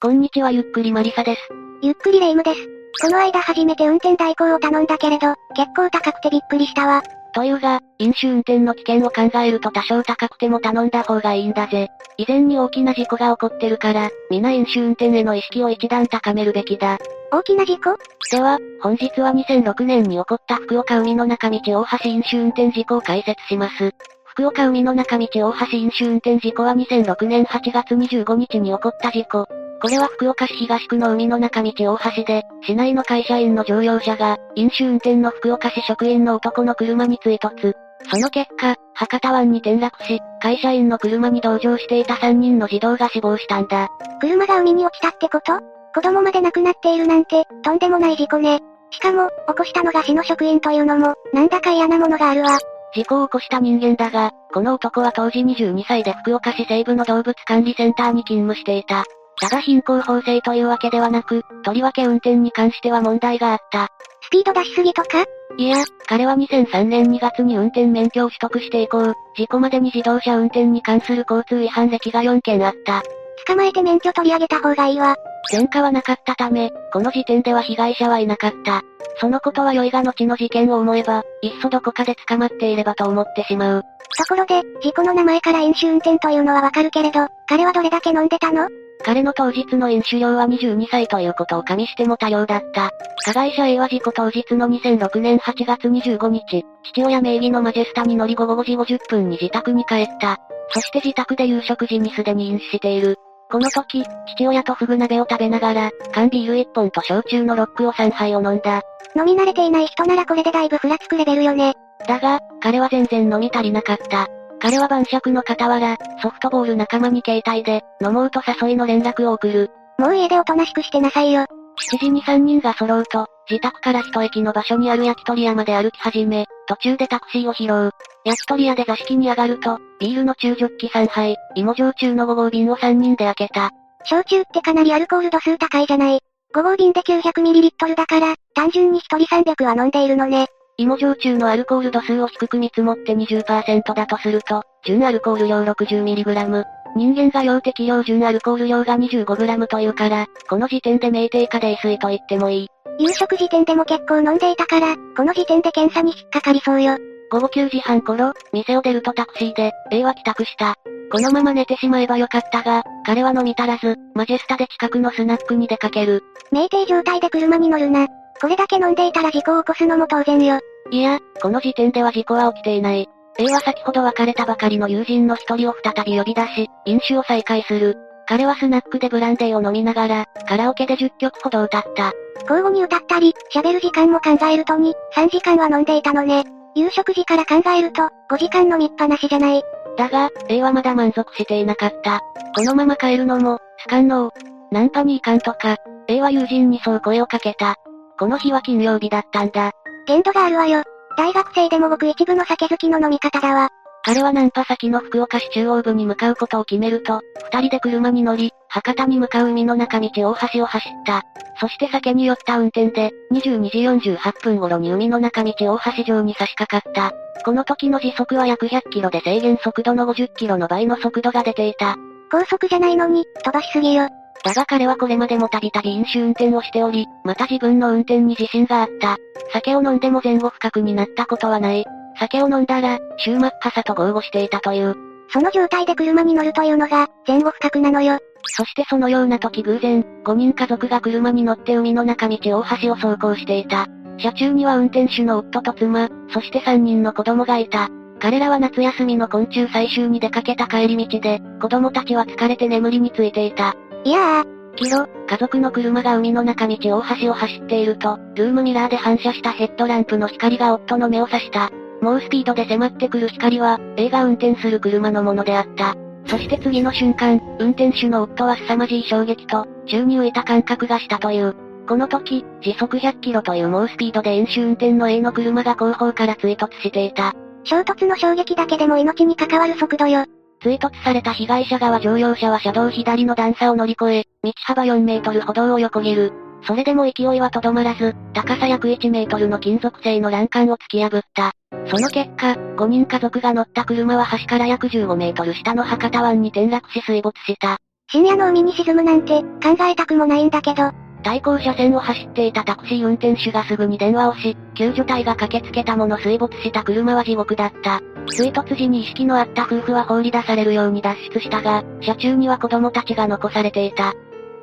こんにちはゆっくりマリサです。ゆっくりレ夢ムです。この間初めて運転代行を頼んだけれど、結構高くてびっくりしたわ。というが、飲酒運転の危険を考えると多少高くても頼んだ方がいいんだぜ。以前に大きな事故が起こってるから、皆飲酒運転への意識を一段高めるべきだ。大きな事故？では、本日は2006年に起こった福岡海の中道大橋飲酒運転事故を解説します。福岡海の中道大橋飲酒運転事故は2006年8月25日に起こった事故。これは福岡市東区の海の中道大橋で、市内の会社員の乗用車が、飲酒運転の福岡市職員の男の車に追突。その結果、博多湾に転落し、会社員の車に同乗していた3人の児童が死亡したんだ。車が海に落ちたってこと？子供まで亡くなっているなんて、とんでもない事故ね。しかも、起こしたのが市の職員というのも、なんだか嫌なものがあるわ。事故を起こした人間だが、この男は当時22歳で福岡市西部の動物管理センターに勤務していた。ただ貧困法制というわけではなく、とりわけ運転に関しては問題があった。スピード出しすぎとか？いや、彼は2003年2月に運転免許を取得して以降、事故までに自動車運転に関する交通違反歴が4件あった。捕まえて免許取り上げた方がいいわ。前科はなかったため、この時点では被害者はいなかった。そのことは良いが後の事件を思えば、いっそどこかで捕まっていればと思ってしまう。ところで、事故の名前から飲酒運転というのはわかるけれど、彼はどれだけ飲んでたの？彼の当日の飲酒量は22歳ということを加味しても多量だった。加害者 A は事故当日の2006年8月25日、父親名義のマジェスタに乗り午後5時50分に自宅に帰った。そして自宅で夕食時にすでに飲酒している。この時、父親とフグ鍋を食べながら、缶ビール1本と焼酎のロックを3杯を飲んだ。飲み慣れていない人ならこれでだいぶふらつくレベルよね。だが、彼は全然飲み足りなかった。彼は晩酌の傍ら、ソフトボール仲間に携帯で、飲もうと誘いの連絡を送る。もう家でおとなしくしてなさいよ。7時に3人が揃うと、自宅から一駅の場所にある焼き鳥屋まで歩き始め、途中でタクシーを拾う。焼き鳥屋で座敷に上がると、ビールの中ジョッキ3杯、芋焼酎の5号瓶を3人で開けた。焼酎ってかなりアルコール度数高いじゃない。5号瓶で 900ml だから、単純に1人300は飲んでいるのね。芋焼酎のアルコール度数を低く見積もって20%だとすると、純アルコール量 60mg。人間が量適量純アルコール量が 25g というから、この時点で酩酊下泥酔と言ってもいい。夕食時点でも結構飲んでいたから、この時点で検査に引っかかりそうよ。午後9時半頃、店を出るとタクシーで、A は帰宅した。このまま寝てしまえばよかったが、彼は飲み足らず、マジェスタで近くのスナックに出かける。酩酊状態で車に乗るな。これだけ飲んでいたら事故を起こすのも当然よ。いや、この時点では事故は起きていない。A は先ほど別れたばかりの友人の一人を再び呼び出し、飲酒を再開する。彼はスナックでブランデーを飲みながら、カラオケで10曲ほど歌った。交互に歌ったり、喋る時間も考えると2、3時間は飲んでいたのね。夕食時から考えると、5時間飲みっぱなしじゃない。だが、A はまだ満足していなかった。このまま帰るのも、スカンノー。ナンパに行かんとか、A は友人にそう声をかけた。この日は金曜日だったんだ。限度があるわよ。大学生でもごく一部の酒好きの飲み方だわ。彼はナンパ先の福岡市中央部に向かうことを決めると、二人で車に乗り、博多に向かう海の中道大橋を走った。そして酒に酔った運転で、22時48分頃に海の中道大橋上に差し掛かった。この時の時速は約100キロで制限速度の50キロの倍の速度が出ていた。高速じゃないのに、飛ばしすぎよ。だが彼はこれまでもたびたび飲酒運転をしており、また自分の運転に自信があった。酒を飲んでも前後不覚になったことはない。酒を飲んだら、終末破さと豪語していたという。その状態で車に乗るというのが、前後不覚なのよ。そしてそのような時偶然、5人家族が車に乗って海の中道大橋を走行していた。車中には運転手の夫と妻、そして3人の子供がいた。彼らは夏休みの昆虫採集に出かけた帰り道で、子供たちは疲れて眠りについていた。いやー、キロ、家族の車が海の中道大橋を走っていると、ルームミラーで反射したヘッドランプの光が夫の目を刺した。猛スピードで迫ってくる光は、A が運転する車のものであった。そして次の瞬間、運転手の夫は凄まじい衝撃と、宙に浮いた感覚がしたという。この時、時速100キロという猛スピードで飲酒運転の A の車が後方から追突していた。衝突の衝撃だけでも命に関わる速度よ。追突された被害者側乗用車は車道左の段差を乗り越え、道幅4メートル歩道を横切る。それでも勢いはとどまらず、高さ約1メートルの金属製の欄干を突き破った。その結果、5人家族が乗った車は橋から約15メートル下の博多湾に転落し水没した。深夜の海に沈むなんて、考えたくもないんだけど。対向車線を走っていたタクシー運転手がすぐに電話をし、救助隊が駆けつけたもの水没した車は地獄だった。追突時に意識のあった夫婦は放り出されるように脱出したが、車中には子供たちが残されていた。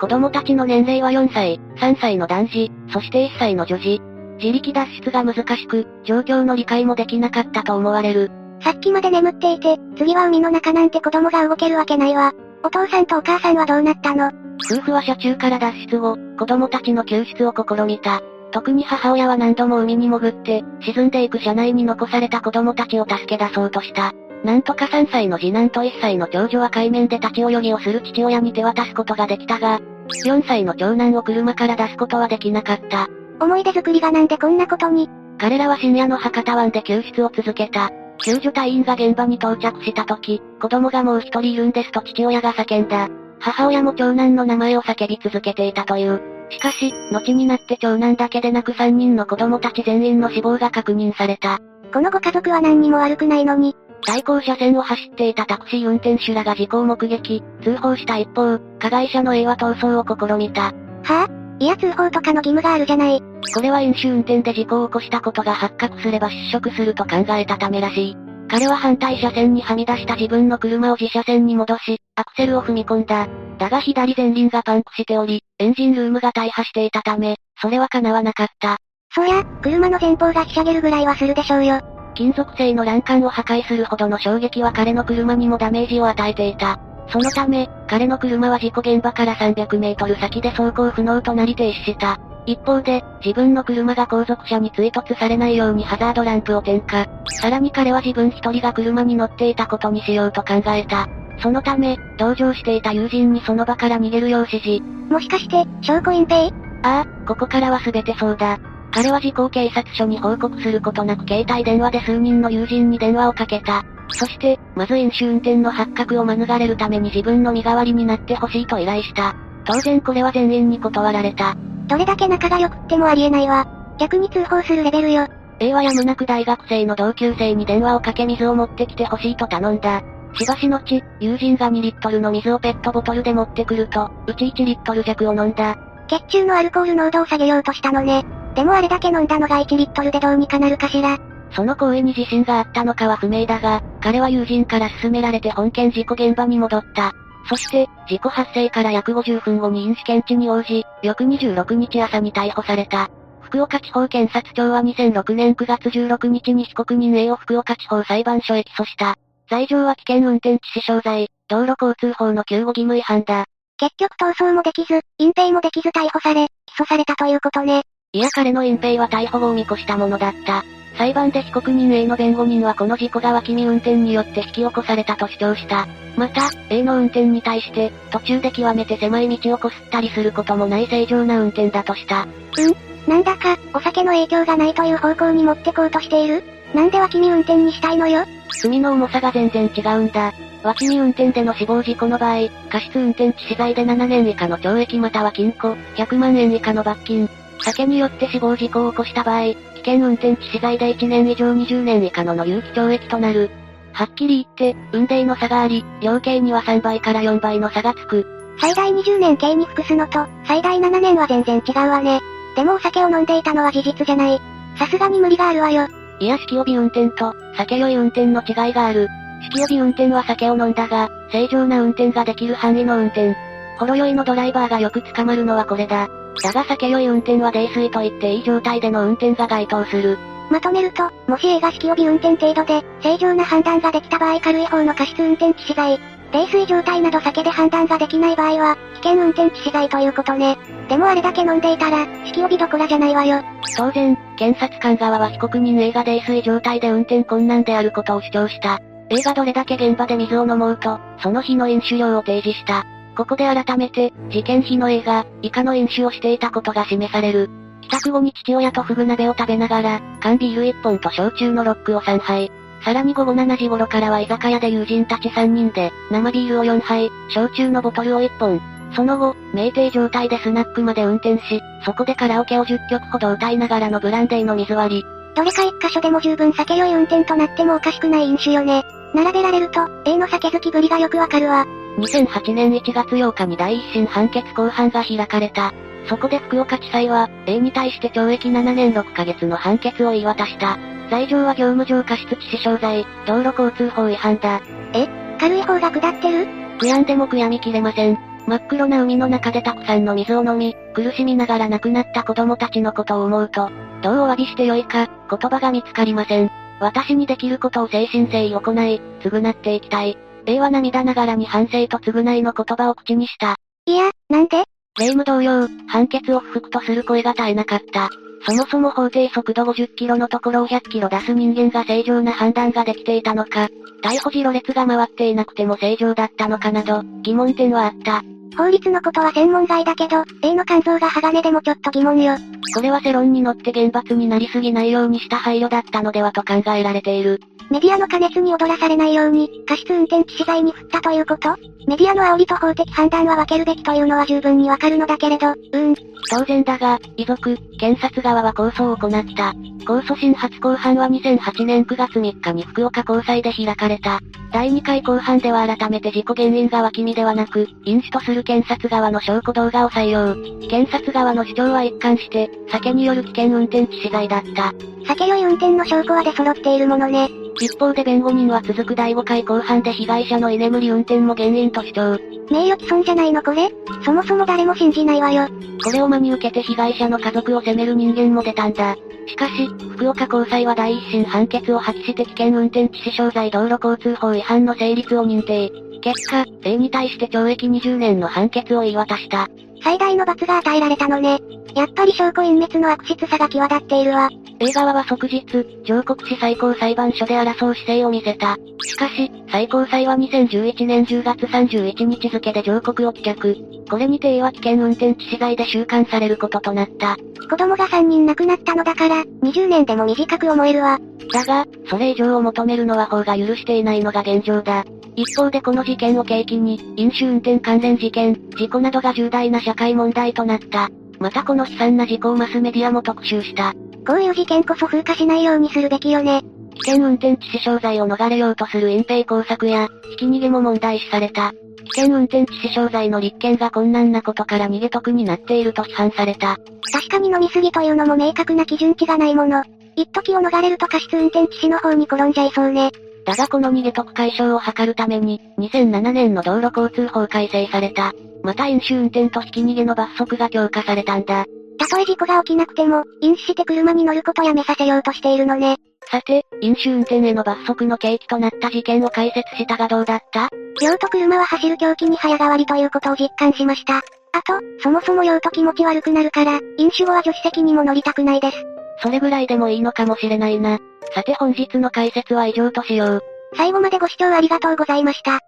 子供たちの年齢は4歳、3歳の男児、そして1歳の女児。自力脱出が難しく、状況の理解もできなかったと思われる。さっきまで眠っていて、次は海の中なんて子供が動けるわけないわ。お父さんとお母さんはどうなったの？夫婦は車中から脱出後、子供たちの救出を試みた。特に母親は何度も海に潜って、沈んでいく車内に残された子供たちを助け出そうとした。なんとか3歳の次男と1歳の長女は海面で立ち泳ぎをする父親に手渡すことができたが、4歳の長男を車から出すことはできなかった。思い出作りがなんでこんなことに彼らは深夜の博多湾で救出を続けた。救助隊員が現場に到着した時、子供がもう一人いるんですと父親が叫んだ。母親も長男の名前を叫び続けていたという。しかし、後になって長男だけでなく3人の子供たち全員の死亡が確認された。このご家族は何にも悪くないのに？対向車線を走っていたタクシー運転手らが事故を目撃、通報した一方、加害者の A は逃走を試みた。はぁ、あ、いや通報とかの義務があるじゃない。これは飲酒運転で事故を起こしたことが発覚すれば失職すると考えたためらしい。彼は反対車線にはみ出した自分の車を自車線に戻し、アクセルを踏み込んだ。だが左前輪がパンクしており、エンジンルームが大破していたため、それは叶わなかった。そりゃ、車の前方がひしゃげるぐらいはするでしょうよ。金属製の欄干を破壊するほどの衝撃は彼の車にもダメージを与えていた。そのため、彼の車は事故現場から300メートル先で走行不能となり停止した。一方で、自分の車が後続車に追突されないようにハザードランプを点火。さらに彼は自分一人が車に乗っていたことにしようと考えた。そのため、同乗していた友人にその場から逃げるよう指示。もしかして、証拠隠蔽？ああ、ここからは全てそうだ。彼は事故警察署に報告することなく携帯電話で数人の友人に電話をかけた。そして、まず飲酒運転の発覚を免れるために自分の身代わりになってほしいと依頼した。当然これは全員に断られた。どれだけ仲が良くってもありえないわ。逆に通報するレベルよ。A はやむなく大学生の同級生に電話をかけ水を持ってきてほしいと頼んだ。しばしのち、友人が2リットルの水をペットボトルで持ってくると、うち1リットル弱を飲んだ。血中のアルコール濃度を下げようとしたのね。でもあれだけ飲んだのが1リットルでどうにかなるかしら。その行為に自信があったのかは不明だが、彼は友人から勧められて本件事故現場に戻った。そして、事故発生から約50分後に飲酒検知に応じ、翌26日朝に逮捕された。福岡地方検察庁は2006年9月16日に被告人 A を福岡地方裁判所へ起訴した。罪状は危険運転致死傷罪、道路交通法の救護義務違反だ。結局逃走もできず、隠蔽もできず逮捕され、起訴されたということね。いや彼の隠蔽は逮捕後を見越したものだった。裁判で被告人 A の弁護人はこの事故が脇見運転によって引き起こされたと主張した。また、A の運転に対して、途中で極めて狭い道をこすったりすることもない正常な運転だとした。うんなんだか、お酒の影響がないという方向に持ってこうとしているなんで脇見運転にしたいのよ罪の重さが全然違うんだ。脇見運転での死亡事故の場合、過失運転致死罪で7年以下の懲役または禁錮、100万円以下の罰金。酒によって死亡事故を起こした場合、危険運転致死罪で1年以上20年以下のの有期懲役となる。はっきり言って、運命の差があり、量刑には3倍から4倍の差がつく。最大20年刑に服すのと、最大7年は全然違うわね。でもお酒を飲んでいたのは事実じゃない。さすがに無理があるわよ。いや、式帯運転と、酒酔い運転の違いがある。式帯運転は酒を飲んだが、正常な運転ができる範囲の運転。ほろ酔いのドライバーがよく捕まるのはこれだ。だが酒酔い運転は泥酔といっていい状態での運転が該当する。まとめると、もし A が式帯運転程度で、正常な判断ができた場合軽い方の過失運転致死罪。泥酔状態など酒で判断ができない場合は、危険運転致死罪ということね。でもあれだけ飲んでいたら、式帯どころじゃないわよ。当然、検察官側は被告人 A が泥酔状態で運転困難であることを主張した。A がどれだけ現場で水を飲もうと、その日の飲酒量を提示した。ここで改めて、事件日の A が、以下の飲酒をしていたことが示される。帰宅後に父親とフグ鍋を食べながら、缶ビール1本と焼酎のロックを3杯。さらに午後7時頃からは居酒屋で友人たち3人で、生ビールを4杯、焼酎のボトルを1本。その後、酩酊状態でスナックまで運転し、そこでカラオケを10曲ほど歌いながらのブランデーの水割り。どれか一箇所でも十分酒酔い運転となってもおかしくない飲酒よね。並べられると、A の酒好きぶりがよくわかるわ。2008年1月8日に第一審判決公判が開かれた。そこで福岡地裁は、A に対して懲役7年6ヶ月の判決を言い渡した。罪状は業務上過失致死傷罪、道路交通法違反だ。え軽い方が下ってる？悔やんでも悔やみきれません。真っ黒な海の中でたくさんの水を飲み、苦しみながら亡くなった子供たちのことを思うと、どうお詫びしてよいか、言葉が見つかりません。私にできることを誠心誠意行い、償っていきたい。A は涙ながらに反省と償いの言葉を口にした。いや、なんで？霊夢同様、判決を不服とする声が絶えなかった。そもそも法定速度50キロのところを100キロ出す人間が正常な判断ができていたのか、逮捕時ろ列が回っていなくても正常だったのかなど、疑問点はあった。法律のことは専門外だけど、A の肝臓が鋼でもちょっと疑問よ。これは世論に乗って厳罰になりすぎないようにした配慮だったのではと考えられている。メディアの加熱に踊らされないように、過失運転致死罪に振ったということメディアの煽りと法的判断は分けるべきというのは十分にわかるのだけれど、うーん。当然だが、遺族、検察側は控訴を行った。控訴審初公判は2008年9月3日に福岡高裁で開かれた。第2回公判では改めて事故原因が脇見ではなく、飲酒とする検察側の証拠動画を採用。検察側の主張は一貫して、酒による危険運転致死罪だった。酒酔い運転の証拠は出揃っているものね。一方で弁護人は続く第5回公判で被害者の居眠り運転も原因と主張。名誉毀損じゃないのこれ？そもそも誰も信じないわよ。これを真に受けて被害者の家族を責める人間も出たんだ。しかし、福岡高裁は第一審判決を破棄して危険運転致死傷罪道路交通法違反の成立を認定。結果、A に対して懲役20年の判決を言い渡した。最大の罰が与えられたのね。やっぱり証拠隠滅の悪質さが際立っているわ。A 側は即日、上告し最高裁判所で争う姿勢を見せた。しかし、最高裁は2011年10月31日付で上告を棄却。これにて A は危険運転致死罪で収監されることとなった。子供が3人亡くなったのだから、20年でも短く思えるわ。だが、それ以上を求めるのは法が許していないのが現状だ。一方でこの事件を契機に、飲酒運転関連事件、事故などが重大な社会問題となった。またこの悲惨な事故をマスメディアも特集した。こういう事件こそ風化しないようにするべきよね。危険運転致死傷罪を逃れようとする隠蔽工作や、ひき逃げも問題視された。危険運転致死傷罪の立件が困難なことから逃げ得になっていると批判された。確かに飲みすぎというのも明確な基準値がないもの。一時を逃れると過失運転致死の方に転んじゃいそうね。だがこの逃げ得解消を図るために、2007年の道路交通法改正された。また飲酒運転とひき逃げの罰則が強化されたんだ。たとえ事故が起きなくても、飲酒して車に乗ることやめさせようとしているのね。さて、飲酒運転への罰則の契機となった事件を解説したがどうだった？用途車は走る狂気に早変わりということを実感しました。あと、そもそも用途気持ち悪くなるから、飲酒後は助手席にも乗りたくないです。それぐらいでもいいのかもしれないな。さて本日の解説は以上としよう。最後までご視聴ありがとうございました。